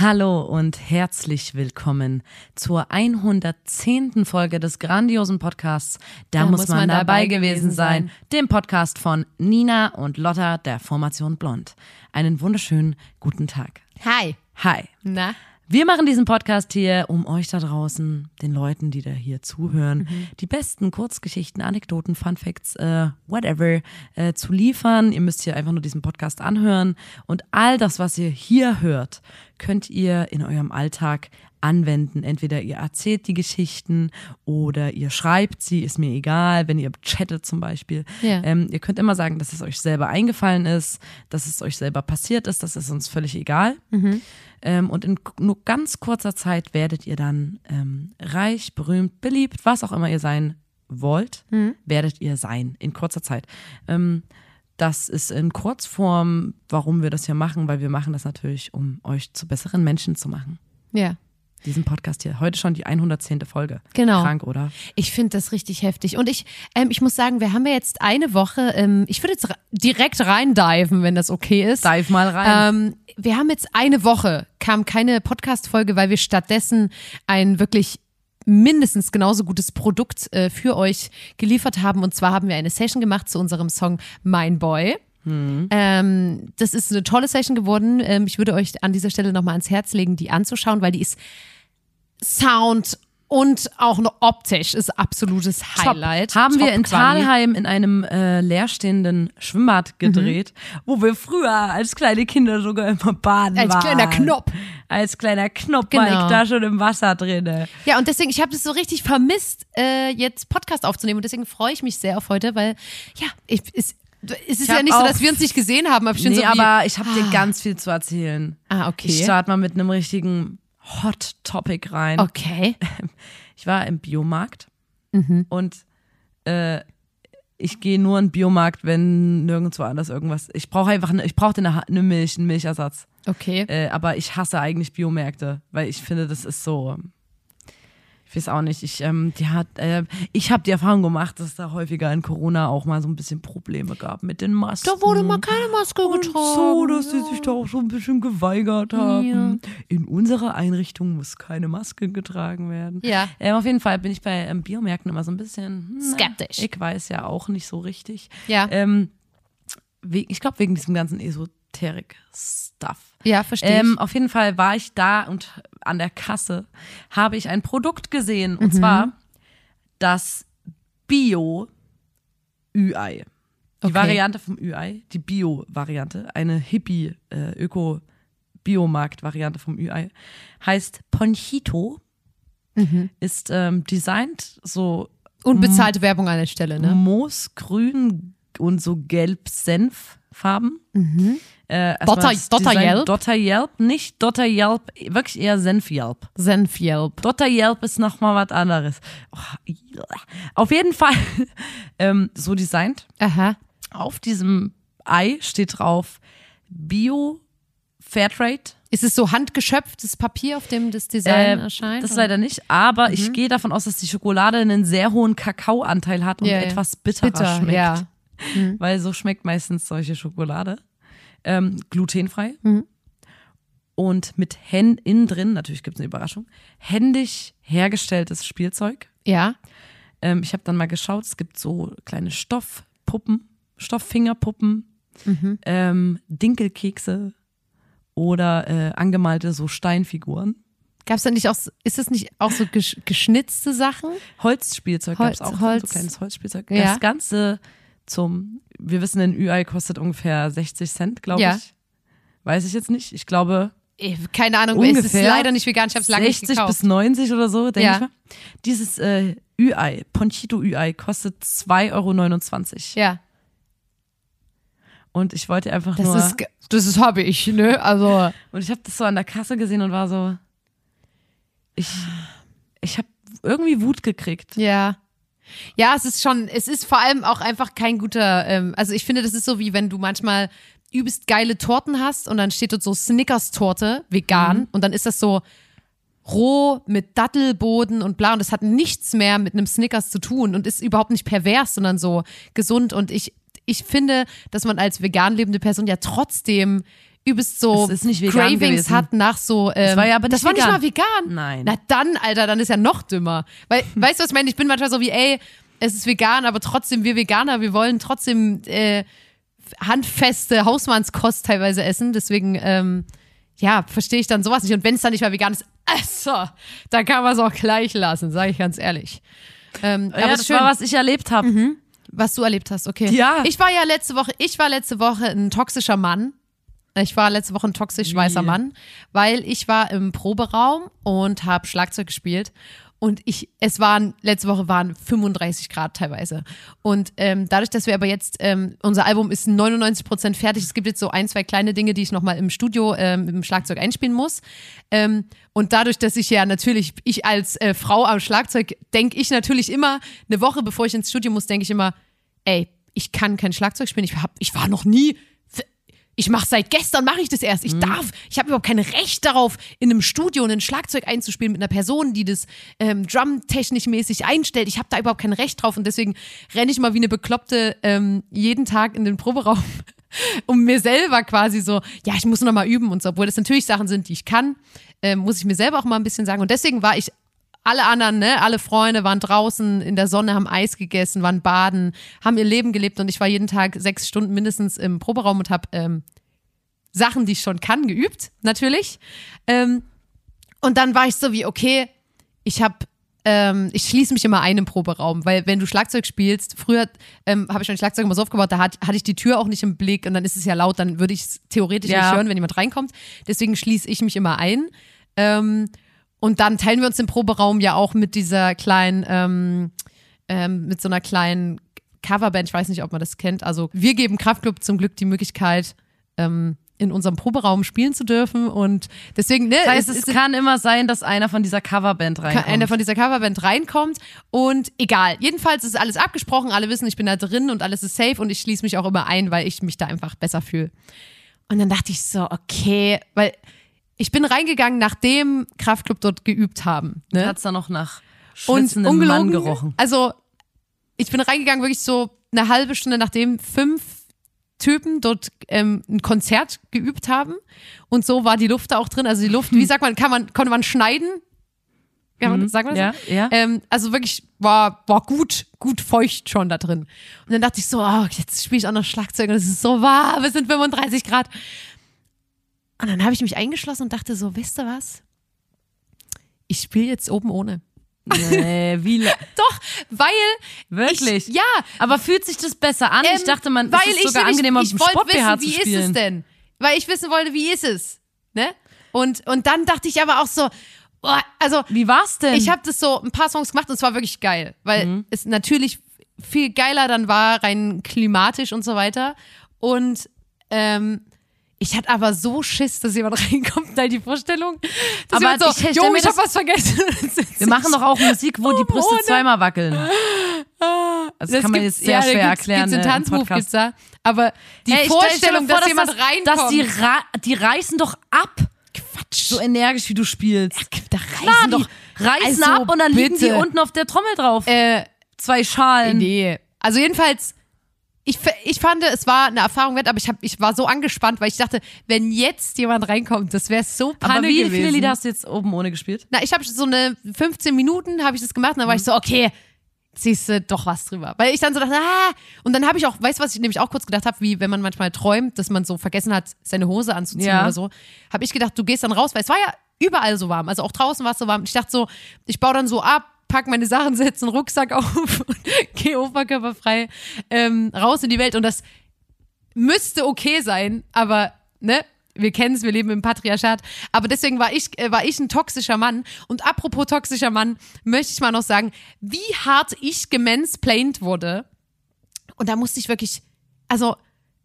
Hallo und herzlich willkommen zur 110. Folge des grandiosen Podcasts. Da, muss, man, dabei gewesen sein. Dem Podcast von Nina und Lotta der Formation Blond. Einen wunderschönen guten Tag. Hi. Hi. Na? Wir machen diesen Podcast hier, um euch da draußen, den Leuten, die da hier zuhören, die besten Kurzgeschichten, Anekdoten, Fun Facts, äh, whatever, äh, zu liefern. Ihr müsst hier einfach nur diesen Podcast anhören und all das, was ihr hier hört, könnt ihr in eurem Alltag anwenden. Entweder ihr erzählt die Geschichten oder ihr schreibt sie, ist mir egal, wenn ihr chattet zum Beispiel. Ja. Ähm, ihr könnt immer sagen, dass es euch selber eingefallen ist, dass es euch selber passiert ist, das ist uns völlig egal. Ähm, und in nur ganz kurzer Zeit werdet ihr dann ähm, reich, berühmt, beliebt, was auch immer ihr sein wollt, werdet ihr sein in kurzer Zeit. Ähm, das ist in Kurzform, warum wir das hier machen, weil wir machen das natürlich, um euch zu besseren Menschen zu machen. Ja. Diesen Podcast hier. Heute schon die 110. Folge. Genau. Krank, oder? Ich finde das richtig heftig. Und ich, ähm, ich muss sagen, wir haben ja jetzt eine Woche, ähm, ich würde jetzt direkt reindiven, wenn das okay ist. Dive mal rein. Ähm, wir haben jetzt eine Woche, kam keine Podcast-Folge, weil wir stattdessen ein wirklich mindestens genauso gutes Produkt äh, für euch geliefert haben. Und zwar haben wir eine Session gemacht zu unserem Song Mein Boy. Ähm, das ist eine tolle Session geworden. Ähm, ich würde euch an dieser Stelle nochmal ans Herz legen, die anzuschauen, weil die ist Sound und auch noch optisch ist absolutes Highlight. Haben wir Top in Quali. Talheim in einem äh, leerstehenden Schwimmbad gedreht, wo wir früher als kleine Kinder sogar immer baden Als waren. kleiner Knopf. Als kleiner Knopf war Genau. ich da schon im Wasser drinne. Ja, und deswegen, ich habe es so richtig vermisst, äh, jetzt Podcast aufzunehmen. Und deswegen freue ich mich sehr auf heute, weil, ja, ich, es, es ist ja nicht so, dass wir uns nicht gesehen haben. Aber ich Nee, so aber ich habe dir ganz viel zu erzählen. Ah, okay. Ich starte mal mit einem richtigen Hot Topic rein. Okay. Ich war im Biomarkt Mhm. und äh, ich gehe nur in den Biomarkt, wenn nirgendwo anders irgendwas. Ich brauche einfach eine, ich brauche eine, eine Milch, einen Milchersatz. Okay. Äh, aber ich hasse eigentlich Biomärkte, weil ich finde, das ist so. Ich weiß auch nicht. Ich, ähm, die hat, äh, ich habe die Erfahrung gemacht, dass es da häufiger in Corona auch mal so ein bisschen Probleme gab mit den Masken. Da wurde mal keine Maske und getragen. so, dass sie sich da auch so ein bisschen geweigert haben. In unserer Einrichtung muss keine Maske getragen werden. Ja. Ähm, auf jeden Fall bin ich bei ähm, Biomärkten immer so ein bisschen hm, Skeptisch. Ich weiß ja auch nicht so richtig. Ja. Ähm, ich glaube wegen diesem ganzen Esoterik-Stuff. Ja, verstehe Ähm, ich. auf jeden Fall war ich da und an der Kasse habe ich ein Produkt gesehen Mhm. und zwar das Bio-Ü-Ei. Die Okay. Variante vom Ü-Ei, die Bio-Variante, eine Hippie-Öko-Biomarkt-Variante vom Ü-Ei, heißt Ponchito, Mhm. ist ähm, designt so Unbezahlte Werbung an der Stelle, ne? moosgrün und so gelb-senffarben. Äh, Dotter- Dotter Yelp? Dotter Yelp, nicht Dotter Yelp, wirklich eher Senf-Yelp. Senf-Yelp. Dotter Yelp ist nochmal was anderes. Oh, auf jeden Fall ähm, so designt. Aha. Auf diesem Ei steht drauf Bio Fairtrade. Ist es so handgeschöpftes Papier, auf dem das Design Äh, erscheint? das oder? leider nicht, aber Mhm. ich gehe davon aus, dass die Schokolade einen sehr hohen Kakaoanteil hat und ja. etwas bitterer Bitter, schmeckt. ja. Weil so schmeckt meistens solche Schokolade. Ähm, glutenfrei. Mhm. Und mit Händen innen drin, natürlich gibt es eine Überraschung, händisch hergestelltes Spielzeug. Ja. Ähm, ich habe dann mal geschaut, es gibt so kleine Stoffpuppen, Stofffingerpuppen, Mhm. ähm, Dinkelkekse oder äh, angemalte so Steinfiguren. Gab es da nicht auch, ist es nicht auch so gesch geschnitzte Sachen? Holzspielzeug gab es Holz- auch, Holz. so kleines Holzspielzeug. Ja. Das Ganze zum, wir wissen, ein Ü-Ei kostet ungefähr 60 Cent, glaube Ja. ich. Weiß ich jetzt nicht. Ich glaube Keine Ahnung, es ist ungefähr leider nicht vegan, ich habe es lange nicht 60 gekauft. bis 90 oder so, denke Ja. ich mal. Dieses äh, Ü-Ei, Ponchito Ü-Ei, kostet 2,29 Euro. ja, Und ich wollte einfach das nur. ist, das ist habe ich, ne? Also, Und ich habe das so an der Kasse gesehen und war so. Ich, ich habe irgendwie Wut gekriegt. ja. Ja, es ist schon, es ist vor allem auch einfach kein guter, ähm, also ich finde, das ist so wie wenn du manchmal übelst geile Torten hast und dann steht dort so Snickers-Torte, vegan, Mhm. und dann ist das so roh mit Dattelboden und bla und das hat nichts mehr mit einem Snickers zu tun und ist überhaupt nicht pervers, sondern so gesund und ich, ich finde, dass man als vegan lebende Person ja trotzdem übelst so Cravings gewesen. hat nach so ähm, war ja aber das nicht war nicht mal vegan. Nein. Na dann, Alter, dann ist ja noch dümmer. Weil, weißt du, was ich meine? Ich bin manchmal so wie, ey, es ist vegan, aber trotzdem, wir Veganer, wir wollen trotzdem äh, handfeste Hausmannskost teilweise essen. Deswegen, ähm, ja, verstehe ich dann sowas nicht. Und wenn es dann nicht mal vegan ist, also, dann kann man es auch gleich lassen, sage ich ganz ehrlich. Ähm, Ja, aber das schön, war, was ich erlebt habe. was du erlebt hast, okay. Ja. Ich war ja letzte Woche, ich war letzte Woche ein toxischer Mann. Ich war letzte Woche ein toxisch weißer? Mann, weil ich war im Proberaum und habe Schlagzeug gespielt. Und ich, es waren, letzte Woche waren 35 Grad teilweise. Und ähm, dadurch, dass wir aber jetzt, ähm, unser Album ist 99 Prozent fertig. Es gibt jetzt so ein, zwei kleine Dinge, die ich nochmal im Studio ähm, mit dem Schlagzeug einspielen muss. Ähm, und dadurch, dass ich ja natürlich, ich als äh, Frau am Schlagzeug, denke ich natürlich immer, eine Woche bevor ich ins Studio muss, denke ich immer, ey, ich kann kein Schlagzeug spielen. Ich, hab, ich war noch nie. Ich mache seit gestern mache ich das erst. Ich darf, ich habe überhaupt kein Recht darauf, in einem Studio ein Schlagzeug einzuspielen mit einer Person, die das ähm, drumtechnisch mäßig einstellt. Ich habe da überhaupt kein Recht drauf und deswegen renne ich mal wie eine Bekloppte ähm, jeden Tag in den Proberaum, um mir selber quasi so, ja, ich muss noch mal üben und so, obwohl das natürlich Sachen sind, die ich kann, ähm, muss ich mir selber auch mal ein bisschen sagen. Und deswegen war ich alle anderen, ne, alle Freunde waren draußen in der Sonne, haben Eis gegessen, waren baden, haben ihr Leben gelebt und ich war jeden Tag sechs Stunden mindestens im Proberaum und habe ähm, Sachen, die ich schon kann, geübt, natürlich. Ähm, und dann war ich so wie, okay, ich habe ähm, ich schließe mich immer ein im Proberaum, weil wenn du Schlagzeug spielst, früher ähm, habe ich mein Schlagzeug immer so aufgebaut, da hat, hatte ich die Tür auch nicht im Blick und dann ist es ja laut, dann würde ich es theoretisch Ja. nicht hören, wenn jemand reinkommt. Deswegen schließe ich mich immer ein. Ähm, und dann teilen wir uns den Proberaum ja auch mit dieser kleinen, ähm, ähm, mit so einer kleinen Coverband, ich weiß nicht, ob man das kennt. Also wir geben Kraftclub zum Glück die Möglichkeit, ähm, in unserem Proberaum spielen zu dürfen. Und deswegen, ne, Das heißt, es es ist kann immer sein, dass einer von dieser Coverband reinkommt. einer von dieser Coverband reinkommt und egal. Jedenfalls ist alles abgesprochen, alle wissen, ich bin da drin und alles ist safe und ich schließe mich auch immer ein, weil ich mich da einfach besser fühle. Und dann dachte ich so, okay, weil ich bin reingegangen, nachdem Kraftclub dort geübt haben. Ne? Hat's da noch nach und ungelogen, Mann gerochen. Also, ich bin reingegangen, wirklich so eine halbe Stunde, nachdem fünf Typen dort ähm, ein Konzert geübt haben. Und so war die Luft da auch drin. Also die Luft, wie sagt man, kann man, konnte man schneiden? Kann man, sagt man das? Mhm. Ja, ja. Ähm, also wirklich war, war gut, gut feucht schon da drin. Und dann dachte ich so, oh, jetzt spiele ich auch noch Schlagzeug und es ist so warm, es sind 35 Grad. Und dann habe ich mich eingeschlossen und dachte so, wisst ihr was? Ich spiele jetzt oben ohne. Nee, wie Doch, weil Wirklich? Ich, ja, Aber fühlt sich das besser an? ich ähm, dachte, man weil es ist ich sogar nämlich- angenehmer, ich im wollte Sport-BH wissen, zu wie ist spielen. es denn? Weil ich wissen wollte, wie ist es? Ne? Und, und dann dachte ich aber auch so, oh, also Wie war's denn? ich habe das so ein paar Songs gemacht und es war wirklich geil, weil Mhm. es natürlich viel geiler dann war, rein klimatisch und so weiter. Und ähm, ich hatte aber so Schiss, dass jemand reinkommt, da die Vorstellung. Dass Aber jemand so, ich jo, ich hab was vergessen. Wir machen doch auch Musik, wo die Brüste Ohne. zweimal wackeln. Also das kann man jetzt eher ja, schwer gibt's, erklären. Gibt's einen äh, Podcast. gibt's da. Aber die Hey, Vorstellung, vor, dass, jemand das, reinkommt. Dass die, ra die reißen doch ab. Quatsch. So energisch, wie du spielst. da Klar, reißen doch. Reißen Also, ab und dann liegen die bitte. unten auf der Trommel drauf. Äh, Zwei Schalen. nee. Also jedenfalls, ich, ich fand, es war eine Erfahrung wert, aber ich, hab, ich war so angespannt, weil ich dachte, wenn jetzt jemand reinkommt, das wäre so Panne Aber wie gewesen. viele Lieder hast du jetzt oben ohne gespielt? Na, ich habe so eine 15 Minuten habe ich das gemacht und dann war ich so, okay, ziehst du doch was drüber. Weil ich dann so dachte, ah, und dann habe ich auch, weißt du, was ich nämlich auch kurz gedacht habe, wie wenn man manchmal träumt, dass man so vergessen hat, seine Hose anzuziehen Ja. oder so, habe ich gedacht, du gehst dann raus, weil es war ja überall so warm, also auch draußen war es so warm. Ich dachte so, ich baue dann so ab, pack meine Sachen, setze einen Rucksack auf und gehe oberkörperfrei ähm, raus in die Welt und das müsste okay sein, aber ne, wir kennen es, wir leben im Patriarchat. Aber deswegen war ich, äh, war ich ein toxischer Mann. Und apropos toxischer Mann, möchte ich mal noch sagen, wie hart ich gemansplained wurde. Und da musste ich wirklich, also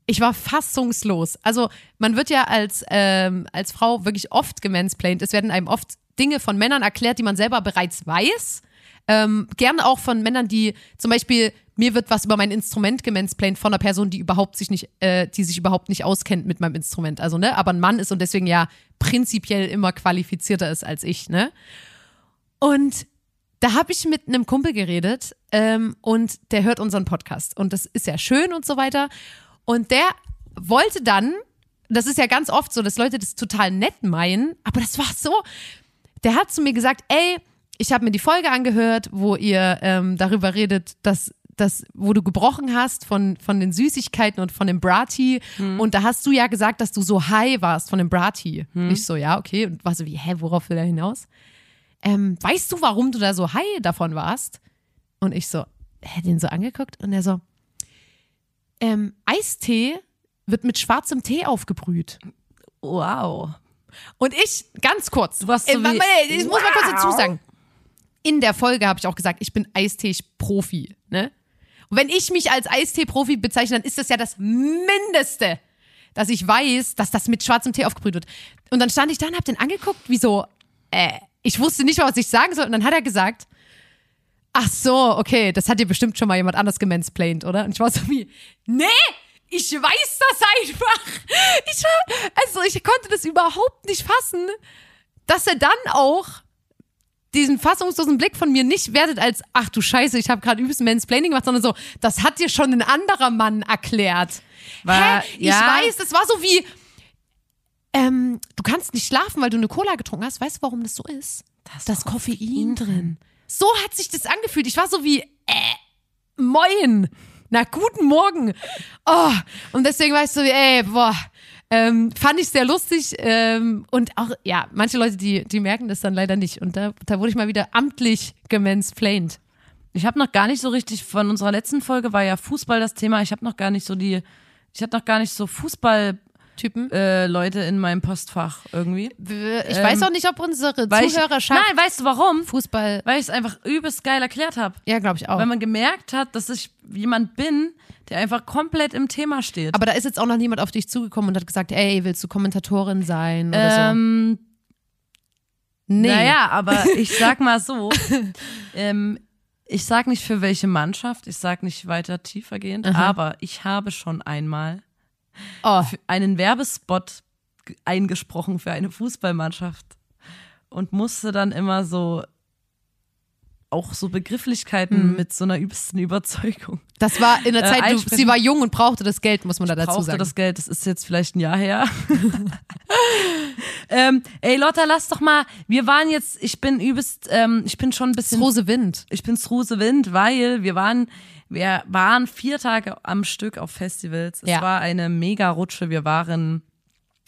ich war fassungslos. Also man wird ja als, ähm, als Frau wirklich oft gemansplained. Es werden einem oft Dinge von Männern erklärt, die man selber bereits weiß. Ähm, gerne auch von Männern, die zum Beispiel, mir wird was über mein Instrument gemansplained von einer Person, die überhaupt sich nicht, äh, die sich überhaupt nicht auskennt mit meinem Instrument. Also, ne, aber ein Mann ist und deswegen ja prinzipiell immer qualifizierter ist als ich, ne? Und da habe ich mit einem Kumpel geredet ähm, und der hört unseren Podcast und das ist ja schön und so weiter. Und der wollte dann, das ist ja ganz oft so, dass Leute das total nett meinen, aber das war so, der hat zu mir gesagt, ey, ich habe mir die Folge angehört, wo ihr ähm, darüber redet, dass das, wo du gebrochen hast von, von den Süßigkeiten und von dem Brati. Hm. Und da hast du ja gesagt, dass du so high warst von dem Brati. Hm. Ich so, ja, okay. Und war so wie, hä, worauf will er hinaus? Ähm, weißt du, warum du da so high davon warst? Und ich so, hä, den so angeguckt und er so, ähm, Eistee wird mit schwarzem Tee aufgebrüht. Wow. Und ich, ganz kurz, Du warst so äh, wie- ich muss mal kurz dazu Wow. sagen. In der Folge habe ich auch gesagt, ich bin Eistee-Profi. Ne? Und wenn ich mich als Eistee-Profi bezeichne, dann ist das ja das Mindeste, dass ich weiß, dass das mit schwarzem Tee aufgebrüht wird. Und dann stand ich da und hab den angeguckt, wie so, äh, ich wusste nicht mal, was ich sagen soll. Und dann hat er gesagt, ach so, okay, das hat dir bestimmt schon mal jemand anders gemansplained, oder? Und ich war so wie, nee, ich weiß das einfach. Ich war, also ich konnte das überhaupt nicht fassen, dass er dann auch diesen fassungslosen Blick von mir nicht wertet als, ach du Scheiße, ich habe gerade übelst Mansplaining gemacht, sondern so, das hat dir schon ein anderer Mann erklärt. War- Hä? ja. Ich weiß, das war so wie, ähm, du kannst nicht schlafen, weil du eine Cola getrunken hast. Weißt du, warum das so ist? Da ist Koffein drin. So hat sich das angefühlt. Ich war so wie, äh, moin. Na, guten Morgen. Oh, und deswegen so wie, ey, boah, ähm, fand ich sehr lustig. Ähm, und auch, ja, manche Leute, die, die merken das dann leider nicht. Und da, da wurde ich mal wieder amtlich gemansplained. Ich habe noch gar nicht so richtig, von unserer letzten Folge war ja Fußball das Thema. Ich habe noch gar nicht so die, ich habe noch gar nicht so Fußball Typen. äh, Leute in meinem Postfach irgendwie. Ich weiß auch nicht, ob unsere Ähm, Zuhörerschaft Ich, nein, weißt du warum? Fußball. Weil ich es einfach übelst geil erklärt habe. Ja, glaube ich auch. Weil man gemerkt hat, dass ich jemand bin, der einfach komplett im Thema steht. Aber da ist jetzt auch noch niemand auf dich zugekommen und hat gesagt, ey, willst du Kommentatorin sein oder so? ähm, Nee. Naja, aber ich sag mal so, ähm, ich sag nicht für welche Mannschaft, ich sag nicht weiter tiefergehend, aber ich habe schon einmal Oh, einen Werbespot eingesprochen für eine Fußballmannschaft und musste dann immer so auch so Begrifflichkeiten mit so einer übelsten Überzeugung. das war in der Äh, Zeit, du, einsprechen. sie war jung und brauchte das Geld, muss man da dazu brauchte sagen. das Geld, das ist jetzt vielleicht ein Jahr her. ähm, ey Lotta, lass doch mal, wir waren jetzt, ich bin übelst, ähm, ich bin schon ein bisschen Rose Wind. ich bin Struse Wind, weil wir waren, wir waren vier Tage am Stück auf Festivals. Es Ja. war eine mega Rutsche. Wir waren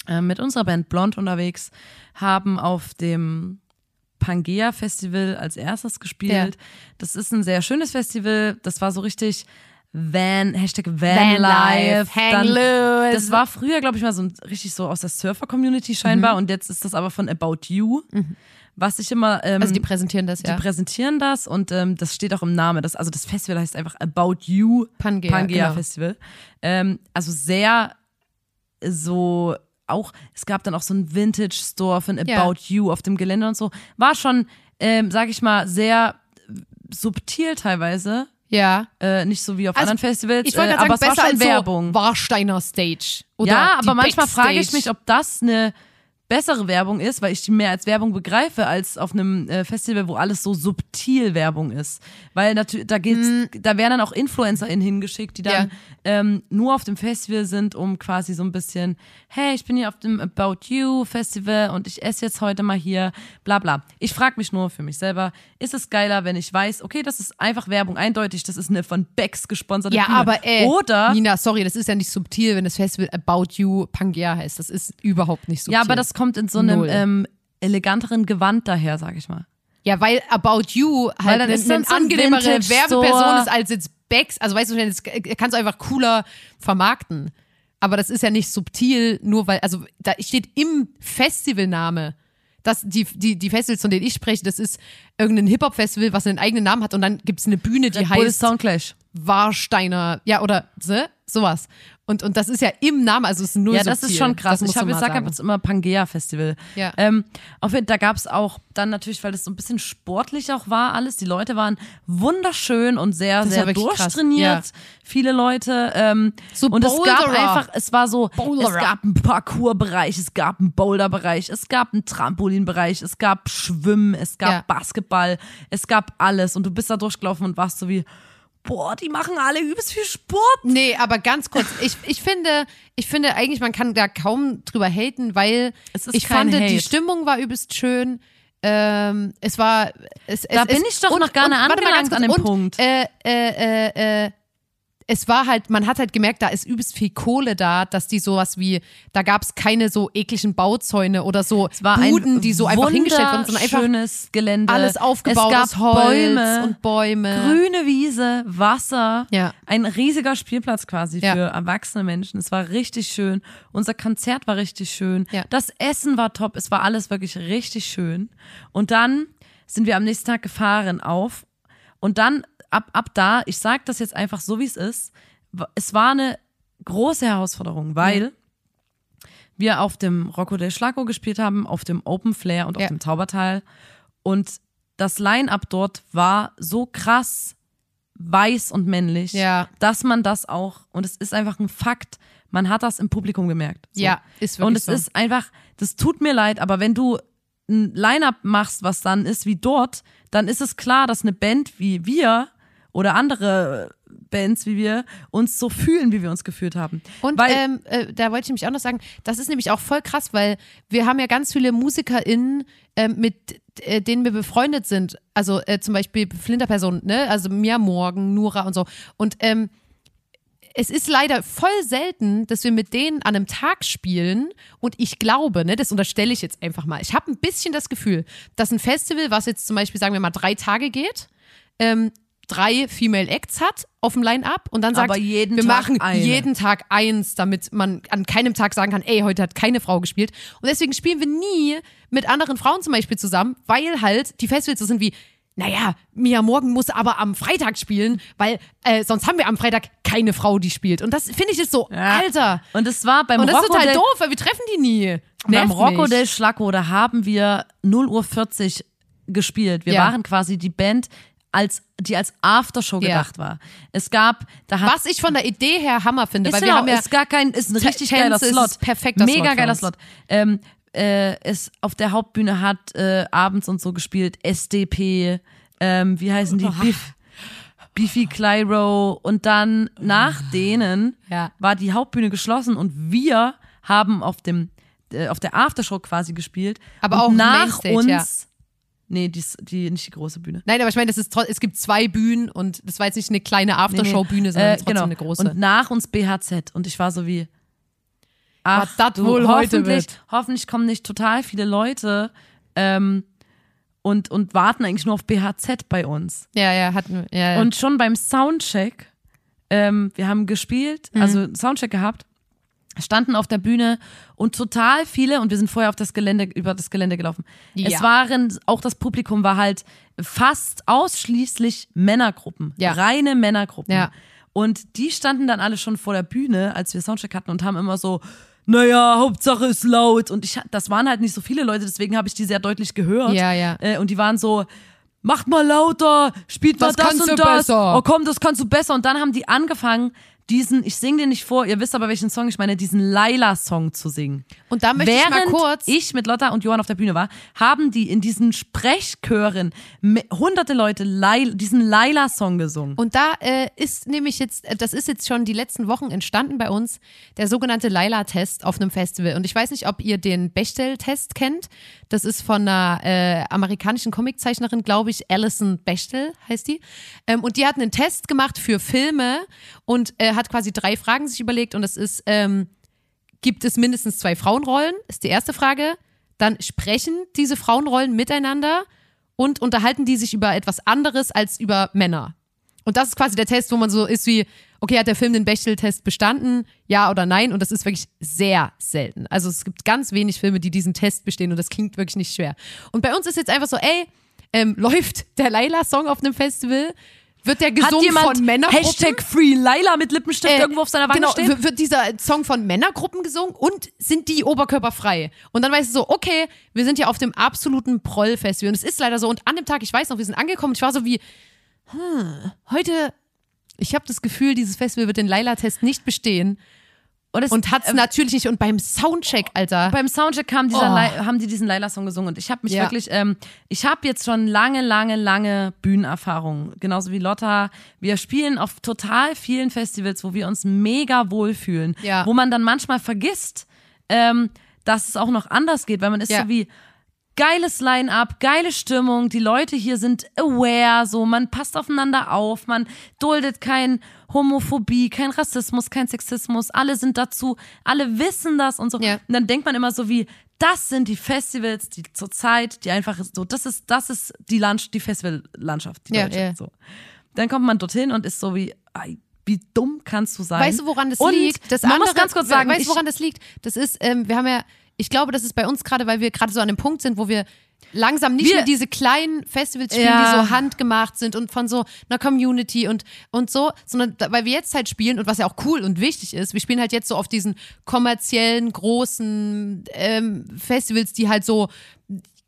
äh, mit unserer Band Blond unterwegs, haben auf dem Pangea Festival als erstes gespielt. Ja. Das ist ein sehr schönes Festival. Das war so richtig Van, Hashtag Vanlife, Vanlife. hang Dann- loose. Das war früher, glaube ich, mal so richtig so aus der Surfer-Community scheinbar. Mhm. Und jetzt ist das aber von About You. Was ich immer ähm, Also die präsentieren das die ja. präsentieren das und ähm, das steht auch im Namen. Das, also das Festival heißt einfach About You Pangea, Pangea genau. Festival. Ähm, also sehr so auch, es gab dann auch so einen Vintage-Store von About Ja. You auf dem Gelände und so. War schon, ähm, sag ich mal, sehr subtil teilweise. ja. Äh, nicht so wie auf Also, anderen Festivals, Ich wollte äh, gerade aber sagen, es war besser schon als Werbung. so Warsteiner Stage. Oder ja, die aber manchmal frage ich mich, ob das eine bessere Werbung ist, weil ich die mehr als Werbung begreife, als auf einem äh, Festival, wo alles so subtil Werbung ist. Weil natürlich, da geht's, da werden dann auch InfluencerInnen hingeschickt, die dann Mhm. Ja. ähm, nur auf dem Festival sind, um quasi so ein bisschen, hey, ich bin hier auf dem About You Festival und ich esse jetzt heute mal hier, bla bla. Ich frage mich nur für mich selber, ist es geiler, wenn ich weiß, okay, das ist einfach Werbung, eindeutig, das ist eine von Becks gesponserte Ja, Bühne. aber ey, Oder Nina, sorry, das ist ja nicht subtil, wenn das Festival About You Pangea heißt. Das ist überhaupt nicht subtil. Ja, aber das kommt in so einem ähm, eleganteren Gewand daher, sag ich mal. Ja, weil About You halt eine, eine so angenehmere. Werbeperson ist als jetzt Becks. Also weißt du, das kannst du einfach cooler vermarkten. Aber das ist ja nicht subtil, nur weil, also da steht im Festivalname, dass die, die, die Festivals, von denen ich spreche, das ist irgendein Hip-Hop-Festival, was einen eigenen Namen hat und dann gibt es eine Bühne, die Red heißt Soundclash. Warsteiner, ja, oder so, sowas. Und, und das ist ja im Namen, also es ist null Ja, das subtil. ist schon krass. Das ich habe man jetzt immer Pangea Festival. Ja. Ähm, auf jeden Fall, da gab es auch dann natürlich, weil das so ein bisschen sportlich auch war alles. Die Leute waren wunderschön und sehr, ja sehr durchtrainiert. Ja. Viele Leute. Ähm, So und es gab Boulderer. einfach, es war so, es Boulderer. gab einen Parkour-Bereich, es gab einen Boulder-Bereich, es gab einen Trampolin-Bereich, es gab Schwimmen, es gab Ja. Basketball, es gab alles. Und du bist da durchgelaufen und warst so wie, boah, die machen alle übelst viel Sport. Nee, aber ganz kurz. Ich, ich finde, ich finde eigentlich, man kann da kaum drüber haten, weil Es ich fand, die Hate. Stimmung war übelst schön. Ähm, es war. Es, Da es, bin es, ich doch noch gar nicht angelangt an dem kurz. Punkt. Und, äh, äh, äh, äh, es war halt, man hat halt gemerkt, da ist übelst viel Kohle da, dass die sowas wie, da gab es keine so ekligen Bauzäune oder so Es war Buden, die so einfach hingestellt wurden, sondern einfach schönes Gelände. alles aufgebaut es gab Holz Bäume, und Bäume. grüne Wiese, Wasser. Ja. Ein riesiger Spielplatz quasi Ja. für erwachsene Menschen. Es war richtig schön. Unser Konzert war richtig schön. Ja. Das Essen war top. Es war alles wirklich richtig schön. Und dann sind wir am nächsten Tag gefahren auf. Und dann ab, ab da, ich sage das jetzt einfach so, wie es ist, es war eine große Herausforderung, weil wir auf dem Rocco del Schlago gespielt haben, auf dem Open Flair und Ja. auf dem Taubertal. Und das Line-Up dort war so krass weiß und männlich, Ja. dass man das auch, und es ist einfach ein Fakt, man hat das im Publikum gemerkt. So. Ja, ist wirklich Und es so. ist einfach, das tut mir leid, aber wenn du ein Line-Up machst, was dann ist wie dort, dann ist es klar, dass eine Band wie wir oder andere Bands wie wir uns so fühlen, wie wir uns gefühlt haben. Und Weil, ähm, äh, da wollte ich nämlich auch noch sagen, das ist nämlich auch voll krass, weil wir haben ja ganz viele MusikerInnen, ähm, mit äh, denen wir befreundet sind. Also äh, zum Beispiel Flinterpersonen, ne? Also Mia Morgan, Nura und so. Und ähm, es ist leider voll selten, dass wir mit denen an einem Tag spielen und ich glaube, ne, das unterstelle ich jetzt einfach mal. Ich habe ein bisschen das Gefühl, dass ein Festival, was jetzt zum Beispiel, sagen wir mal, drei Tage geht, ähm, drei Female Acts hat auf dem Line-Up und dann sagt, wir Tag machen eine. jeden Tag eins, damit man an keinem Tag sagen kann, ey, heute hat keine Frau gespielt. Und deswegen spielen wir nie mit anderen Frauen zum Beispiel zusammen, weil halt die Festivals so sind wie, naja, Mia Morgan muss aber am Freitag spielen, weil äh, sonst haben wir am Freitag keine Frau, die spielt. Und das finde ich jetzt so, Ja. Alter. Und es war beim Und das ist Rocco total del, doof, weil wir treffen die nie. beim Nervt Rocco mich. del Schlacco, da haben wir 0 Uhr 40 gespielt. Wir Ja. waren quasi die Band, als, die als Aftershow Ja. gedacht war. Es gab, da hat Was ich von der Idee her Hammer finde, Ist weil wir genau, haben ja ist gar kein, ist ein richtig Tänze geiler ist Slot. ein perfekter Slot Mega für geiler. Slot. Ähm, äh, ist auf der Hauptbühne hat äh, abends und so gespielt SDP, ähm, wie heißen die? Biff, Beefy Clyro und dann nach denen Ja. war die Hauptbühne geschlossen und wir haben auf dem äh, auf der Aftershow quasi gespielt. Aber und auch nach Mainstage, uns ja. Nee, die, die nicht die große Bühne. Nein, aber ich meine, das ist es gibt zwei Bühnen und das war jetzt nicht eine kleine Aftershow-Bühne, sondern Äh, trotzdem genau. eine große. Und nach uns BHZ. Und ich war so wie, ach, Was du, wohl heute hoffentlich, wird. hoffentlich kommen nicht total viele Leute ähm, und, und warten eigentlich nur auf BHZ bei uns. ja, ja, hatten wir. Ja, ja. Und schon beim Soundcheck, ähm, wir haben gespielt, Mhm. also Soundcheck gehabt, standen auf der Bühne und total viele, und wir sind vorher auf das Gelände, über das Gelände gelaufen. Ja. Es waren, auch das Publikum war halt fast ausschließlich Männergruppen. Ja. Reine Männergruppen. Ja. Und die standen dann alle schon vor der Bühne, als wir Soundcheck hatten und haben immer so, naja, Hauptsache ist laut. Und ich, das waren halt nicht so viele Leute, deswegen habe ich die sehr deutlich gehört. Ja, ja. Äh, und die waren so, macht mal lauter, spielt mal Das das kannst und du das. besser. Oh komm, das kannst du besser. Und dann haben die angefangen, diesen, ich singe den nicht vor, ihr wisst aber welchen Song ich meine, diesen Laila-Song zu singen. Und da möchte Während ich mal kurz. ich mit Lotta und Johann auf der Bühne war, haben die in diesen Sprechchören hunderte Leute Lai- diesen Laila-Song gesungen. und da äh, ist nämlich jetzt, äh, das ist jetzt schon die letzten Wochen entstanden bei uns, der sogenannte Laila-Test auf einem Festival. Und ich weiß nicht, ob ihr den Bechtel-Test kennt. Das ist von einer äh, amerikanischen Comiczeichnerin, glaube ich, Alison Bechtel heißt die. Ähm, und die hat einen Test gemacht für Filme und äh, hat quasi drei Fragen sich überlegt. Und das ist, ähm, gibt es mindestens zwei Frauenrollen? Ist die erste Frage. Dann sprechen diese Frauenrollen miteinander und unterhalten die sich über etwas anderes als über Männer. Und das ist quasi der Test, wo man so ist wie, okay, hat der Film den Bechtel-Test bestanden? Ja oder nein? Und das ist wirklich sehr selten. Also es gibt ganz wenig Filme, die diesen Test bestehen und das klingt wirklich nicht schwer. Und bei uns ist jetzt einfach so, ey, ähm, läuft der Laila-Song auf einem Festival? Wird der Hat gesungen jemand von Männergruppen? Hashtag Free Laila mit Lippenstift Äh, irgendwo auf seiner Wange genau, stehen? wird dieser Song von Männergruppen gesungen und sind die oberkörperfrei? Und dann weißt du so, okay, wir sind hier auf dem absoluten Proll-Festival und es ist leider so. Und an dem Tag, ich weiß noch, wir sind angekommen, ich war so wie, hm, heute, ich habe das Gefühl, dieses Festival wird den Laila-Test nicht bestehen. Und, es, Und hat's äh, natürlich nicht. Und beim Soundcheck, Alter. beim Soundcheck kam dieser Oh. Haben die diesen Laila-Song gesungen und ich habe mich Ja. wirklich, ähm, ich habe jetzt schon lange, lange, lange Bühnenerfahrung, genauso wie Lotta. Wir spielen auf total vielen Festivals, wo wir uns mega wohlfühlen, Ja. wo man dann manchmal vergisst, ähm, dass es auch noch anders geht, weil man ist Ja. so wie geiles Line-up, geile Stimmung, die Leute hier sind aware, so man passt aufeinander auf, man duldet kein Homophobie, kein Rassismus, kein Sexismus, alle sind dazu, alle wissen das und so. Ja. Und dann denkt man immer so wie, das sind die Festivals, die zurzeit, die einfach so, das ist, das ist die Land die Festivallandschaft, die Ja, deutsche, ja. so. Dann kommt man dorthin und ist so wie, wie dumm kannst du sein? Weißt du, woran das und liegt? Das man andere, muss ganz kurz sagen, weißt ich, du, woran das liegt? Das ist, ähm, wir haben ja, ich glaube, das ist bei uns gerade, weil wir gerade so an dem Punkt sind, wo wir langsam nicht Wir- mehr diese kleinen Festivals spielen, Ja. die so handgemacht sind und von so einer Community und, und so, sondern weil wir jetzt halt spielen und was ja auch cool und wichtig ist, wir spielen halt jetzt so auf diesen kommerziellen, großen ähm, Festivals, die halt so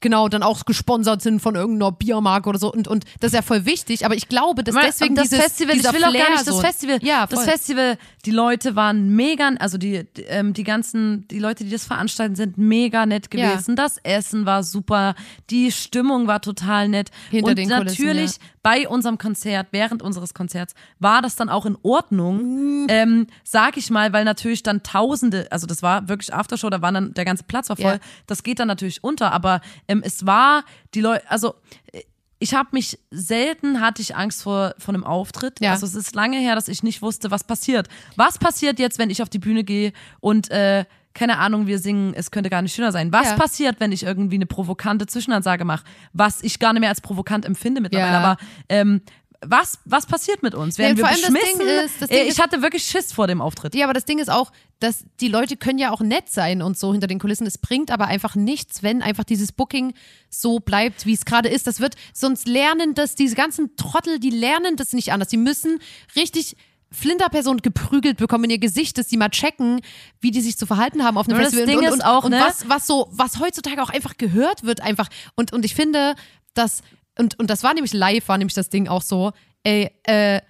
genau dann auch gesponsert sind von irgendeiner Biermarke oder so und, und das ist ja voll wichtig, aber ich glaube, dass deswegen das dieses, Festival, ich will auch Flair gar nicht das Festival. ja, das voll. Festival, die Leute waren mega, also die, ähm, die ganzen, die Leute, die das veranstalten, sind mega nett Ja. gewesen. Das Essen war super, die Stimmung war total nett. Hinter Und den Kulissen, natürlich ja. Bei unserem Konzert, während unseres Konzerts, war das dann auch in Ordnung, ähm, sag ich mal, weil natürlich dann Tausende, also das war wirklich Aftershow, da war dann der ganze Platz war voll. Ja. Das geht dann natürlich unter, aber ähm, es war die Leute, also äh, ich habe mich selten hatte ich Angst vor vor einem Auftritt. Ja. Also es ist lange her, dass ich nicht wusste, was passiert. Was passiert jetzt, wenn ich auf die Bühne gehe und äh, keine Ahnung, wir singen, es könnte gar nicht schöner sein. Was Ja. passiert, wenn ich irgendwie eine provokante Zwischenansage mache, was ich gar nicht mehr als provokant empfinde mittlerweile, Ja. aber ähm, was, was passiert mit uns? Werden Nee, wir beschmissen? Ist- Äh, ich ist- hatte wirklich Schiss vor dem Auftritt. Ja, aber das Ding ist auch, dass die Leute können ja auch nett sein und so hinter den Kulissen. Es bringt aber einfach nichts, wenn einfach dieses Booking so bleibt, wie es gerade ist. Das wird, sonst lernen das, diese ganzen Trottel, die lernen das nicht anders. Die müssen richtig Flinterperson geprügelt bekommen in ihr Gesicht, dass die mal checken, wie die sich zu verhalten haben auf einem das Festival. Ding und, und, ist auch, und ne? was, was so, was heutzutage auch einfach gehört wird, einfach. Und, und ich finde, dass, und, und das war nämlich live, war nämlich das Ding auch so, ey, äh,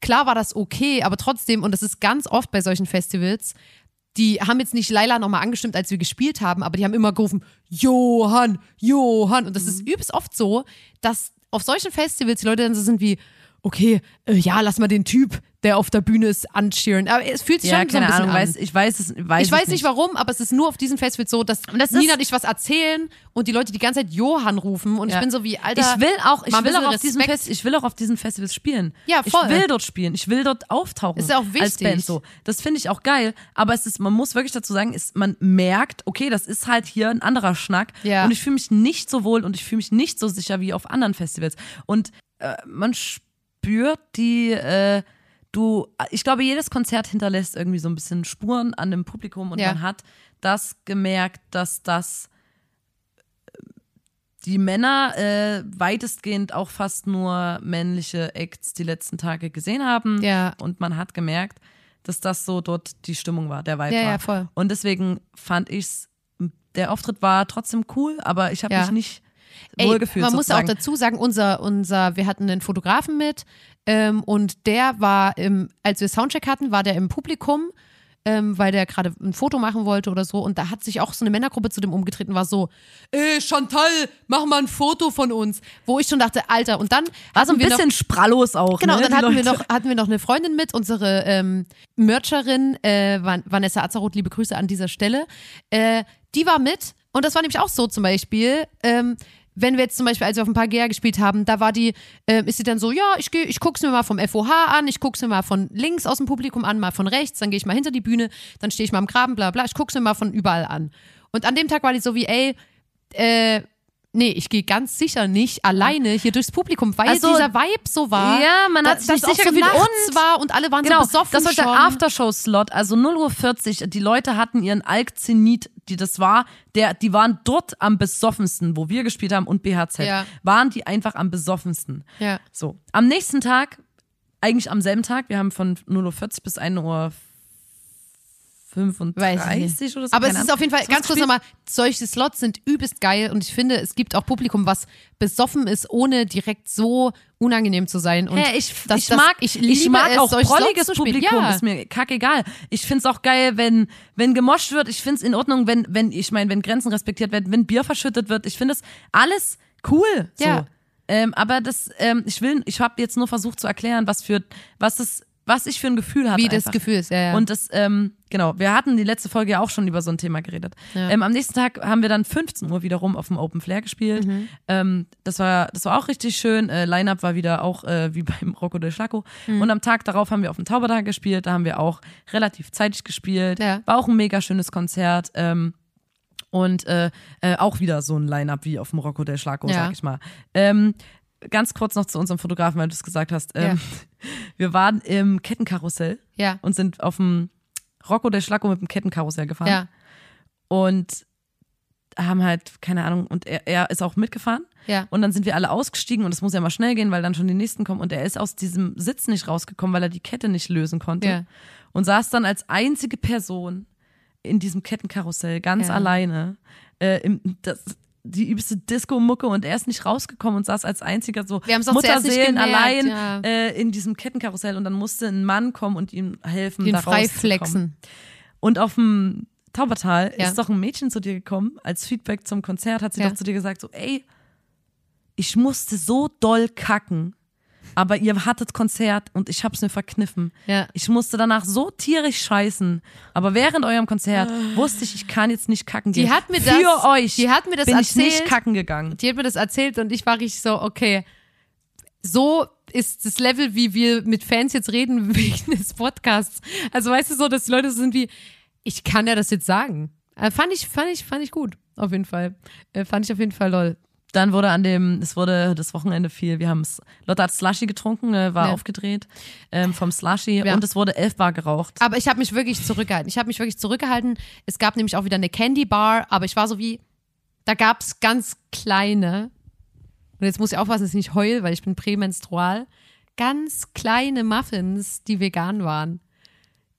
klar war das okay, aber trotzdem, und das ist ganz oft bei solchen Festivals, die haben jetzt nicht Laila nochmal angestimmt, als wir gespielt haben, aber die haben immer gerufen, Johann, Johann. Und das ist übelst oft so, dass auf solchen Festivals die Leute dann so sind wie, okay, äh, ja, lass mal den Typ, der auf der Bühne ist, ancheeren. Aber es fühlt sich Ja, schon so ein bisschen Ahnung, an. weiß, ich weiß es, weiß ich weiß nicht warum, aber es ist nur auf diesen Festivals so, dass das Nina und ich was erzählen und die Leute die ganze Zeit Johann rufen und ich Ja. bin so wie, Alter, Ich will auch, ich will auch auf diesen Respekt. Fest, ich will auch auf diesen Festivals spielen. Ja, voll. Ich will dort spielen. Ich will dort auftauchen. Ist ja auch Als wichtig. Band so. Das finde ich auch geil. Aber es ist, man muss wirklich dazu sagen, ist, man merkt, okay, das ist halt hier ein anderer Schnack. Ja. Und ich fühle mich nicht so wohl und ich fühle mich nicht so sicher wie auf anderen Festivals. Und äh, man spürt die, äh, du, ich glaube, jedes Konzert hinterlässt irgendwie so ein bisschen Spuren an dem Publikum und Ja. man hat das gemerkt, dass das die Männer äh, weitestgehend auch fast nur männliche Acts die letzten Tage gesehen haben. Ja. Und man hat gemerkt, dass das so dort die Stimmung war, der Vibe Ja, war. ja, voll. Und deswegen fand ich's, der Auftritt war trotzdem cool, aber ich habe Ja. mich nicht Ey, man muss auch sozusagen. dazu sagen, unser, unser, wir hatten einen Fotografen mit ähm, und der war, im, als wir Soundcheck hatten, war der im Publikum, ähm, weil der gerade ein Foto machen wollte oder so und da hat sich auch so eine Männergruppe zu dem umgetreten, war so, ey Chantal, mach mal ein Foto von uns, wo ich schon dachte, Alter, und dann war so ein wir noch- bisschen sprallos auch. Genau, ne, und dann hatten wir, noch, hatten wir noch eine Freundin mit, unsere ähm, Mercherin, äh, Van- Vanessa Azaroth, liebe Grüße an dieser Stelle. Äh, die war mit und das war nämlich auch so zum Beispiel. Ähm, wenn wir jetzt zum Beispiel, als wir auf dem Pagea gespielt haben, da war die, äh, ist sie dann so, ja, ich gehe, ich guck's mir mal vom FOH an, ich guck's mir mal von links aus dem Publikum an, mal von rechts, dann gehe ich mal hinter die Bühne, dann stehe ich mal am Graben, bla bla, ich guck's mir mal von überall an. Und an dem Tag war die so wie, ey, äh, Nee, ich gehe ganz sicher nicht alleine hier durchs Publikum, weil Also, dieser Vibe so war. ja, man hat dass, sich sicher so gefühlt und- war und alle waren Genau, so besoffen das war der. Aftershow-Slot, also 0.40 Uhr. Die Leute hatten ihren Alkzenit, die das war, der, die waren dort am besoffensten, wo wir gespielt haben und BHZ, Ja. waren die einfach am besoffensten. Ja. So. Am nächsten Tag, eigentlich am selben Tag, wir haben von 0.40 Uhr bis 1 Uhr 35 nicht. oder so. Aber es ist auf jeden Fall, So ganz kurz nochmal, solche Slots sind übelst geil und ich finde, es gibt auch Publikum, was besoffen ist, ohne direkt so unangenehm zu sein. Und Hä, ich, das, ich das, mag, ich, ich, liebe mag es, auch solche Slots prolliges. Publikum, Ja. ist mir kackegal. Ich find's auch geil, wenn, wenn gemoscht wird. Ich find's in Ordnung, wenn, wenn, ich meine, wenn Grenzen respektiert werden, wenn Bier verschüttet wird. Ich finde es alles cool. So. Ja. Ähm, aber das, ähm, ich will, ich habe jetzt nur versucht zu erklären, was für, was das, was ich für ein Gefühl hatte. Wie das einfach. Gefühl ist, ja, ja. Und das, ähm, genau, wir hatten die letzte Folge ja auch schon über so ein Thema geredet. Ja. Ähm, am nächsten Tag haben wir dann 15 Uhr wiederum auf dem Open Flair gespielt. Mhm. Ähm, das war, das war auch richtig schön. Äh, Line-Up war wieder auch äh, wie beim Rocco del Schlacco. Mhm. Und am Tag darauf haben wir auf dem Taubertag gespielt. Da haben wir auch relativ zeitig gespielt. Ja. War auch ein mega schönes Konzert. Ähm, und äh, äh, auch wieder so ein Line-Up wie auf dem Rocco del Schlacco, Ja. sag ich mal. Ähm, ganz kurz noch zu unserem Fotografen, weil du es gesagt hast. Ähm, Wir waren im Kettenkarussell ja, und sind auf dem Rocco del Schlacco mit dem Kettenkarussell gefahren. ja, Und haben halt, keine Ahnung, und er, er ist auch mitgefahren. ja. Und dann sind wir alle ausgestiegen und es muss ja mal schnell gehen, weil dann schon die nächsten kommen. Und er ist aus diesem Sitz nicht rausgekommen, weil er die Kette nicht lösen konnte. Ja. Und saß dann als einzige Person in diesem Kettenkarussell, ganz Ja. alleine. Äh, im, das, die übelste Disco-Mucke und er ist nicht rausgekommen und saß als einziger so Mutterseelen allein ja. äh, in diesem Kettenkarussell und dann musste ein Mann kommen und ihm helfen, Den da rauszukommen. Und auf dem Taubertal Ja. ist doch ein Mädchen zu dir gekommen. Als Feedback zum Konzert hat sie Ja. doch zu dir gesagt: so, ey, ich musste so doll kacken, aber ihr hattet Konzert und ich hab's mir verkniffen. Ja. Ich musste danach so tierisch scheißen, aber während eurem Konzert wusste ich, ich kann jetzt nicht kacken gehen. Die hat mir Für das- euch die hat mir das bin ich nicht erzählt. kacken gegangen. Die hat mir das erzählt und ich war richtig so, okay, so ist das Level, wie wir mit Fans jetzt reden wegen des Podcasts. Also weißt du so, dass die Leute sind wie, ich kann ja das jetzt sagen. Äh, fand ich, fand ich, fand ich gut, auf jeden Fall. Äh, fand ich auf jeden Fall lol. Dann wurde an dem, es wurde das Wochenende viel, wir haben Lotte hat Slushy getrunken, äh, war Ja. aufgedreht ähm, vom Slushy Ja. und es wurde elf Bar geraucht. Aber ich habe mich wirklich zurückgehalten. Ich habe mich wirklich zurückgehalten. Es gab nämlich auch wieder eine Candy Bar, aber ich war so wie, da gab es ganz kleine, und jetzt muss ich aufpassen, dass ich nicht heul, weil ich bin prämenstrual, ganz kleine Muffins, die vegan waren.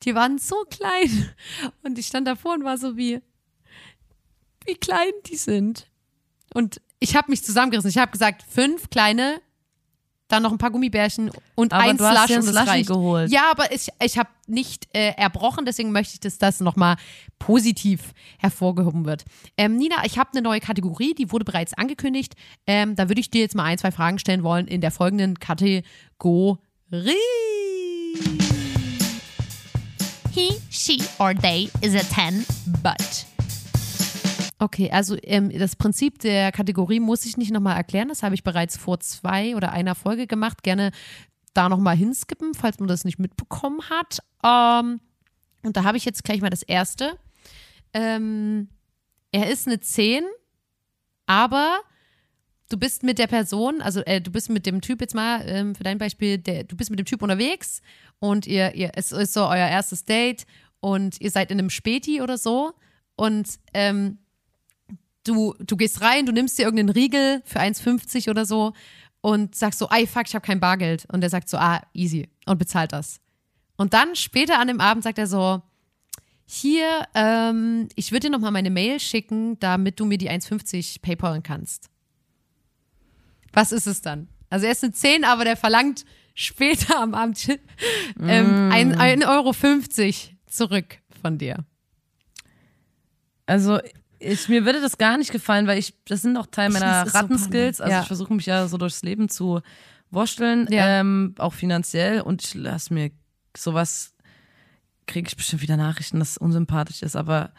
Die waren so klein. Und ich stand davor und war so wie, wie klein die sind. Und ich habe mich zusammengerissen. Ich habe gesagt, fünf kleine, dann noch ein paar Gummibärchen und Aber ein du hast Slush dir ein und das Slushy reicht. geholt. Ja, aber ich, ich habe nicht äh, erbrochen, deswegen möchte ich, dass das nochmal positiv hervorgehoben wird. Ähm, Nina, ich habe eine neue Kategorie, die wurde bereits angekündigt. Ähm, da würde ich dir jetzt mal ein, zwei Fragen stellen wollen in der folgenden Kategorie. He, she, or they is a 10, but. Okay, also ähm, das Prinzip der Kategorie muss ich nicht nochmal erklären. Das habe ich bereits vor zwei oder einer Folge gemacht. Gerne da nochmal hinskippen, falls man das nicht mitbekommen hat. Ähm, und da habe ich jetzt gleich mal das erste. Ähm, er ist eine 10, aber du bist mit der Person, also äh, du bist mit dem Typ jetzt mal, ähm, für dein Beispiel, der, du bist mit dem Typ unterwegs und ihr, ihr, es ist so euer erstes Date und ihr seid in einem Späti oder so und ähm, du, du gehst rein, du nimmst dir irgendeinen Riegel für 1,50 oder so und sagst so, ey, fuck, ich habe kein Bargeld. Und der sagt so, ah, easy und bezahlt das. Und dann später an dem Abend sagt er so, hier, ähm, ich würde dir nochmal meine Mail schicken, damit du mir die 1,50 paypalen kannst. Was ist es dann? Also er ist eine 10, aber der verlangt später am Abend ähm, ein- 1,50 Euro zurück von dir. Also ich, mir würde das gar nicht gefallen, weil ich, das sind auch Teil meiner Rattenskills. ne? Also Ja. ich versuche mich ja so durchs Leben zu wursteln, Ja. ähm, auch finanziell. Und ich lasse mir sowas, kriege ich bestimmt wieder Nachrichten, dass es unsympathisch ist. Aber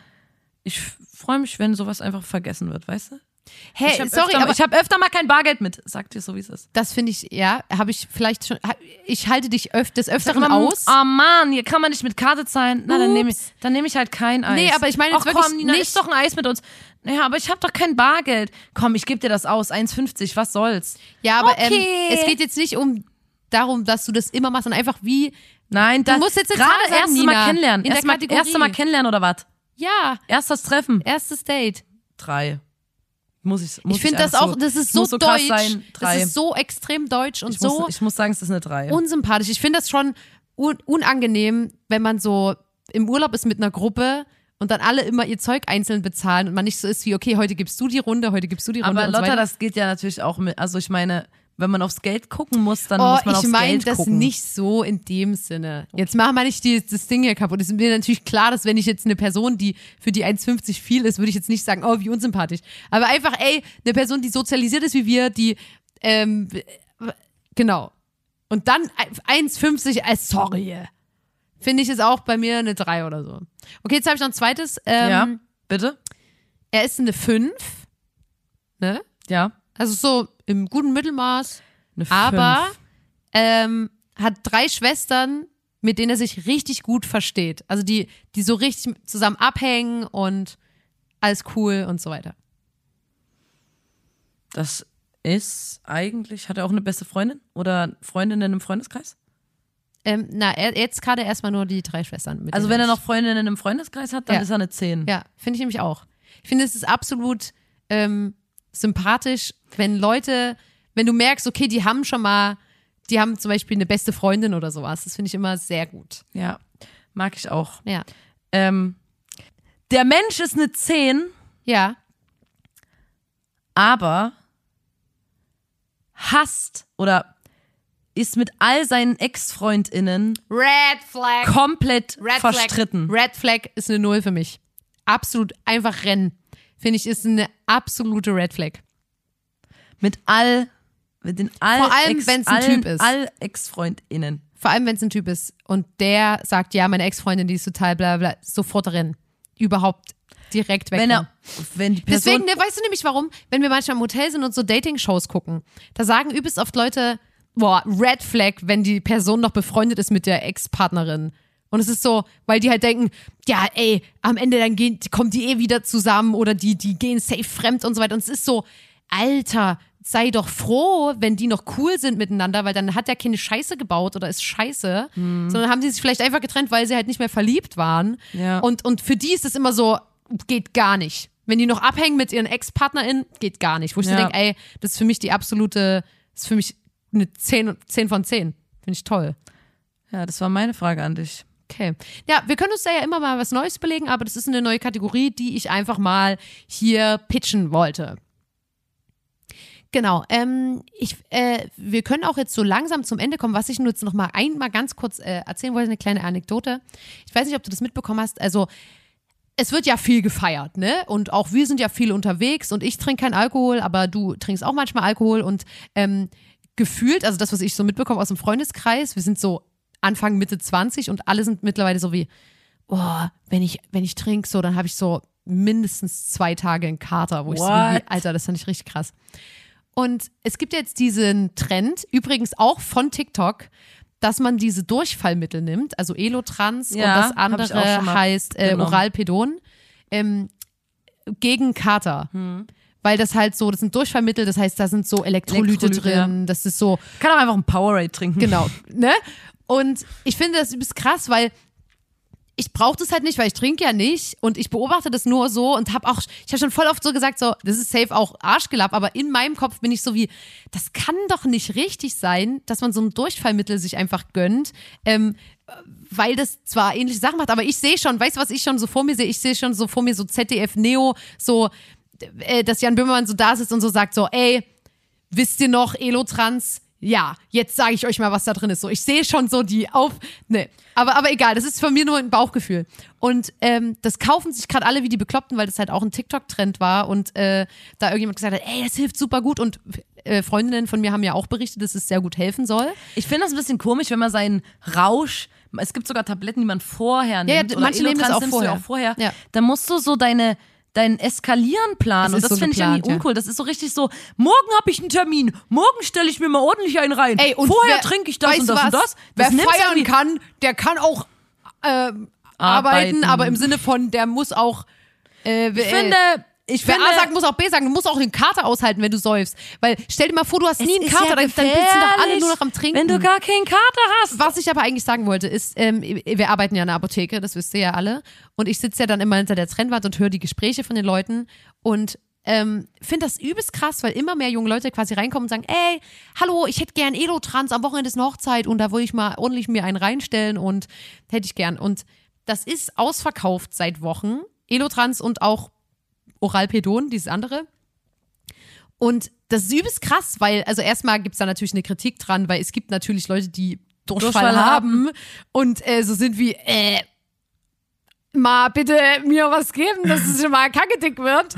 ich freue mich, wenn sowas einfach vergessen wird, weißt du? Hey, habe sorry, aber ich hab öfter mal kein Bargeld mit. Sag dir so, wie es ist. Das finde ich, ja, habe ich vielleicht schon. Ich halte dich öf des Öfteren mal, aus. Oh Mann, hier kann man nicht mit Karte zahlen. Na, dann nehme ich, dann nehme ich halt kein Eis. Nee, aber ich meine jetzt wirklich komm, Nina, nicht- doch ein Eis mit uns. Naja, aber ich habe doch kein Bargeld. Komm, ich gebe dir das aus. 1,50, was soll's? Ja, aber Okay. ähm, es geht jetzt nicht um darum, dass du das immer machst, sondern einfach wie, Nein, das musst jetzt gerade sagen, erste Nina, Mal kennenlernen. in der mal, erste Mal kennenlernen oder was? ja, Erstes Treffen. erstes Date. Drei. Muss ich, muss ich finde das auch, so, das ist so, so deutsch. sein. Das ist so extrem deutsch und ich, so muss, ich muss sagen, es ist eine Drei. unsympathisch. Ich finde das schon un unangenehm, wenn man so im Urlaub ist mit einer Gruppe und dann alle immer ihr Zeug einzeln bezahlen und man nicht so ist wie, okay, heute gibst du die Runde, heute gibst du die Runde. aber so Lotta, weiter. das geht ja natürlich auch mit, also ich meine, wenn man aufs Geld gucken muss, dann Oh, muss man ich aufs meine Geld das gucken. nicht so in dem Sinne. Jetzt machen wir nicht die, das Ding hier kaputt. Es ist mir natürlich klar, dass wenn ich jetzt eine Person, die für die 1,50 viel ist, würde ich jetzt nicht sagen, oh, wie unsympathisch. Aber einfach, ey, eine Person, die sozialisiert ist wie wir, die, ähm, genau. Und dann 1,50, äh, sorry. Finde ich ist auch bei mir eine 3 oder so. Okay, jetzt habe ich noch ein zweites. Ähm, Ja, bitte? Er ist eine 5. Ne? Ja. Also so im guten Mittelmaß. Eine aber ähm, hat drei Schwestern, mit denen er sich richtig gut versteht. Also die, die so richtig zusammen abhängen und alles cool und so weiter. Das ist eigentlich, hat er auch eine beste Freundin oder Freundinnen im Freundeskreis? Ähm, na, er, jetzt gerade erstmal nur die drei Schwestern. Mit Also wenn er noch Freundinnen im Freundeskreis hat, dann Ja. ist er eine 10. Ja, finde ich nämlich auch. Ich finde, es ist absolut ähm, sympathisch, wenn Leute, wenn du merkst, okay, die haben schon mal, die haben zum Beispiel eine beste Freundin oder sowas. Das finde ich immer sehr gut. Ja, mag ich auch. Ja. Ähm, der Mensch ist eine 10, Ja. aber hasst oder ist mit all seinen Ex-FreundInnen Red Flag. komplett Red verstritten. Flag. Red Flag ist eine Null für mich. Absolut einfach rennen. Finde ich, ist eine absolute Red Flag. Mit all, mit den all Vor allem, Ex- wenn's ein Typ ist. All Ex-FreundInnen. Vor allem, wenn es ein Typ ist und der sagt, ja, meine Ex-Freundin, die ist total bla bla, sofort rennen. Überhaupt direkt weg. Wenn er, wenn die Person, Deswegen, ne, weißt du nämlich warum? Wenn wir manchmal im Hotel sind und so Dating-Shows gucken, da sagen übelst oft Leute, boah, Red Flag, wenn die Person noch befreundet ist mit der Ex-Partnerin. Und es ist so, weil die halt denken, ja, ey, am Ende dann gehen, kommen die eh wieder zusammen oder die, die gehen safe fremd und so weiter. Und es ist so, Alter, sei doch froh, wenn die noch cool sind miteinander, weil dann hat der keine Scheiße gebaut oder ist scheiße, sondern haben die sich vielleicht einfach getrennt, weil sie halt nicht mehr verliebt waren. Ja. Und, und für die ist es immer so, geht gar nicht. Wenn die noch abhängen mit ihren Ex-PartnerInnen, geht gar nicht. Wo ich so Ja. denke, ey, das ist für mich die absolute, das ist für mich eine 10, 10 von 10. Finde ich toll. ja, das war meine Frage an dich. Okay. Ja, wir können uns da ja immer mal was Neues belegen, aber das ist eine neue Kategorie, die ich einfach mal hier pitchen wollte. Genau. Ähm, ich, äh, wir können auch jetzt so langsam zum Ende kommen. Was ich nur jetzt noch mal einmal ganz kurz äh, erzählen wollte, eine kleine Anekdote. Ich weiß nicht, ob du das mitbekommen hast. Also es wird ja viel gefeiert, ne? Und auch wir sind ja viel unterwegs und ich trinke keinen Alkohol, aber du trinkst auch manchmal Alkohol und ähm, gefühlt, also das, was ich so mitbekomme aus dem Freundeskreis, wir sind so Anfang, Mitte 20 und alle sind mittlerweile so wie, oh, wenn ich, wenn ich trinke, so, dann habe ich so mindestens zwei Tage einen Kater, wo ich so, What? wie, Alter, das fand ich richtig krass. Und es gibt jetzt diesen Trend, übrigens auch von TikTok, dass man diese Durchfallmittel nimmt, also Elotrans Ja, und das andere heißt äh, genommen. Oralpedon, ähm, gegen Kater. Hm. Weil das halt so, das sind Durchfallmittel, das heißt, da sind so Elektrolyte, Elektrolyte, drin, das ist so, Kann auch einfach ein Powerade trinken. Genau, ne? Und ich finde das übelst krass, weil ich brauche das halt nicht, weil ich trinke ja nicht und ich beobachte das nur so und habe auch, ich habe schon voll oft so gesagt, so, das ist safe auch Arschgelapp, aber in meinem Kopf bin ich so wie, das kann doch nicht richtig sein, dass man so ein Durchfallmittel sich einfach gönnt, ähm, weil das zwar ähnliche Sachen macht, aber ich sehe schon, weißt du, was ich schon so vor mir sehe? Ich sehe schon so vor mir so ZDF Neo, so, äh, dass Jan Böhmermann so da sitzt und so sagt so, ey, wisst ihr noch, Elotrans? Ja, jetzt sage ich euch mal, was da drin ist. So, ich sehe schon so die auf. Ne, aber, aber egal, das ist von mir nur ein Bauchgefühl. Und ähm, das kaufen sich gerade alle wie die Bekloppten, weil das halt auch ein TikTok-Trend war und äh, da irgendjemand gesagt hat, ey, das hilft super gut. Und äh, Freundinnen von mir haben ja auch berichtet, dass es sehr gut helfen soll. Ich finde das ein bisschen komisch, wenn man seinen Rausch, es gibt sogar Tabletten, die man vorher Ja, ja, nimmt. manche nehmen das auch vorher. ja auch vorher. Ja. Da musst du so deine dein Eskalieren planen. Es Und das so finde ich irgendwie geplant, ja. uncool. Das ist so richtig so, morgen habe ich einen Termin, morgen stelle ich mir mal ordentlich einen rein. Ey, und vorher wer- trinke ich das und das und was? das. Wer das nimmst du feiern kann, der kann auch ähm, arbeiten, Arbeiten. aber im Sinne von, der muss auch. Äh, Ich finde, ich Wer finde, A sagt, muss auch B sagen. Du musst auch den Kater aushalten, wenn du säufst. Weil stell dir mal vor, du hast nie einen Kater, ja dann, dann sind doch alle nur noch am Trinken. Wenn du gar keinen Kater hast. Was ich aber eigentlich sagen wollte, ist, ähm, wir arbeiten ja in der Apotheke, das wisst ihr ja alle. Und ich sitze ja dann immer hinter der Trennwand und höre die Gespräche von den Leuten und ähm, finde das übelst krass, weil immer mehr junge Leute quasi reinkommen und sagen, ey, hallo, ich hätte gern Elotrans, am Wochenende ist eine Hochzeit und da würde ich mal ordentlich mir einen reinstellen und hätte ich gern. Und das ist ausverkauft seit Wochen. Elotrans und auch Oralpedon, dieses andere. Und das ist übelst krass, weil, also erstmal gibt es da natürlich eine Kritik dran, weil es gibt natürlich Leute, die Durchfall, Durchfall haben und äh, so sind wie, äh, mal bitte mir was geben, dass es schon mal kacke dick wird.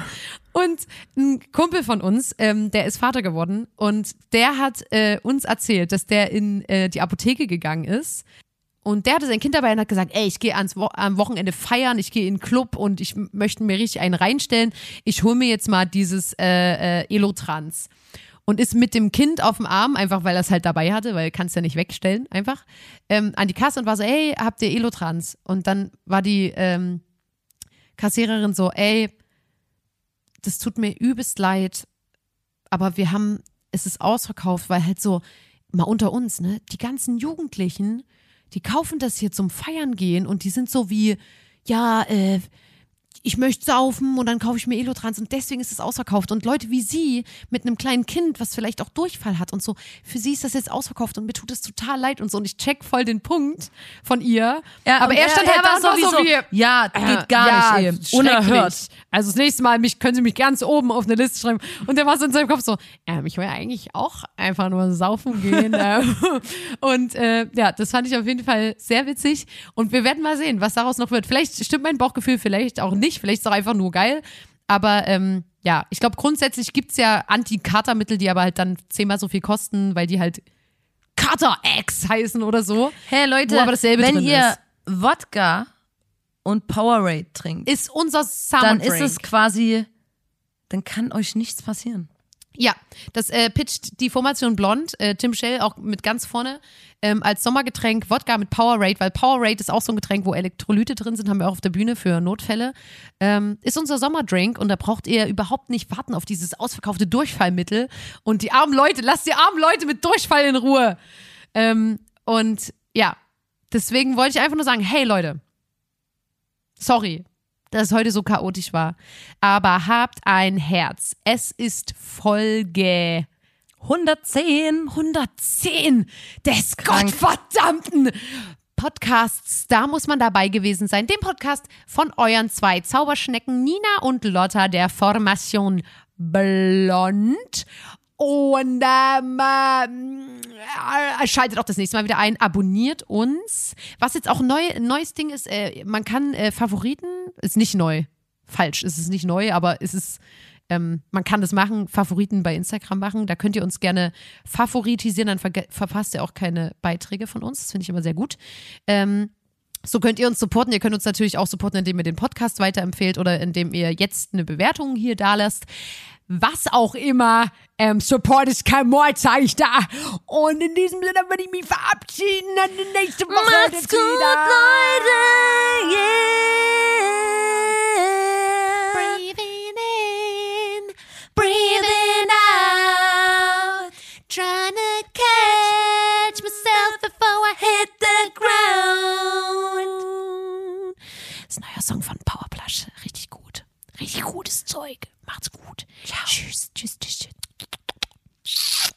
Und ein Kumpel von uns, ähm, der ist Vater geworden und der hat äh, uns erzählt, dass der in äh, die Apotheke gegangen ist und der hatte sein Kind dabei und hat gesagt, ey, ich gehe Wo am Wochenende feiern, ich gehe in den Club und ich möchte mir richtig einen reinstellen. Ich hole mir jetzt mal dieses äh, äh, Elotrans. Und ist mit dem Kind auf dem Arm, einfach weil er es halt dabei hatte, weil kannst ja nicht wegstellen, einfach, ähm, an die Kasse und war so, ey, habt ihr Elotrans? Und dann war die ähm, Kassiererin so, ey, das tut mir übelst leid, aber wir haben, es ist ausverkauft, weil halt so, mal unter uns, ne, die ganzen Jugendlichen, die kaufen das hier zum Feiern gehen und die sind so wie, ja, äh, ich möchte saufen und dann kaufe ich mir Elotrans und deswegen ist es ausverkauft. Und Leute wie sie mit einem kleinen Kind, was vielleicht auch Durchfall hat und so, für sie ist das jetzt ausverkauft und mir tut es total leid und so. Und ich check voll den Punkt von ihr. Ja, aber er stand halt da und war so wie, ja, geht gar ja, nicht, ey. Unerhört. Also das nächste Mal mich, können Sie mich ganz oben auf eine Liste schreiben. Und der war so in seinem Kopf so, ähm, ich will eigentlich auch einfach nur saufen gehen. ähm. und äh, ja, das fand ich auf jeden Fall sehr witzig. Und wir werden mal sehen, was daraus noch wird. Vielleicht stimmt mein Bauchgefühl, vielleicht auch nicht. Vielleicht ist es auch einfach nur geil. Aber ähm, ja, ich glaube, grundsätzlich gibt's ja Anti-Katermittel, die aber halt dann zehnmal so viel kosten, weil die halt Kater-X heißen oder so. Hey Leute, Wo aber dasselbe wenn drin ihr ist. Wodka und Powerade trinkt, Ist unser Summer dann Drink. ist es quasi, dann kann euch nichts passieren. Ja, das äh, pitcht die Formation Blond, äh, Tim Shell auch mit ganz vorne, ähm, als Sommergetränk Wodka mit Powerade, weil Powerade ist auch so ein Getränk, wo Elektrolyte drin sind, haben wir auch auf der Bühne für Notfälle. Ähm, ist unser Sommerdrink und da braucht ihr überhaupt nicht warten auf dieses ausverkaufte Durchfallmittel. Und die armen Leute, lasst die armen Leute mit Durchfall in Ruhe. Ähm, und ja, deswegen wollte ich einfach nur sagen, hey Leute, sorry, dass es heute so chaotisch war. Aber habt ein Herz. Es ist Folge 110. 110 des gottverdammten Podcasts. Da muss man dabei gewesen sein. Dem Podcast von euren zwei Zauberschnecken Nina und Lotta der Formation Blond. Und ähm, äh, schaltet auch das nächste Mal wieder ein, abonniert uns. Was jetzt auch neu, neues Ding ist, äh, man kann äh, Favoriten, ist nicht neu, falsch, es ist nicht neu, aber es ist, ähm, man kann das machen, Favoriten bei Instagram machen. Da könnt ihr uns gerne favoritisieren, dann verge- verpasst ihr auch keine Beiträge von uns. Das finde ich immer sehr gut. Ähm, so könnt ihr uns supporten. Ihr könnt uns natürlich auch supporten, indem ihr den Podcast weiterempfehlt oder indem ihr jetzt eine Bewertung hier da lasst. Was auch immer. Ähm, Support ist kein Mord, sag ich da. Und in diesem Sinne würde ich mich verabschieden. Dann nächste Woche. Macht's gut, Leute. Yeah. Breathing in, breathing out. Trying to catch myself before I hit the ground. Das ist ein neuer Song von Powerplush. Richtig gutes Zeug. Macht's gut. Ciao. Tschüss, tschüss, tschüss. tschüss.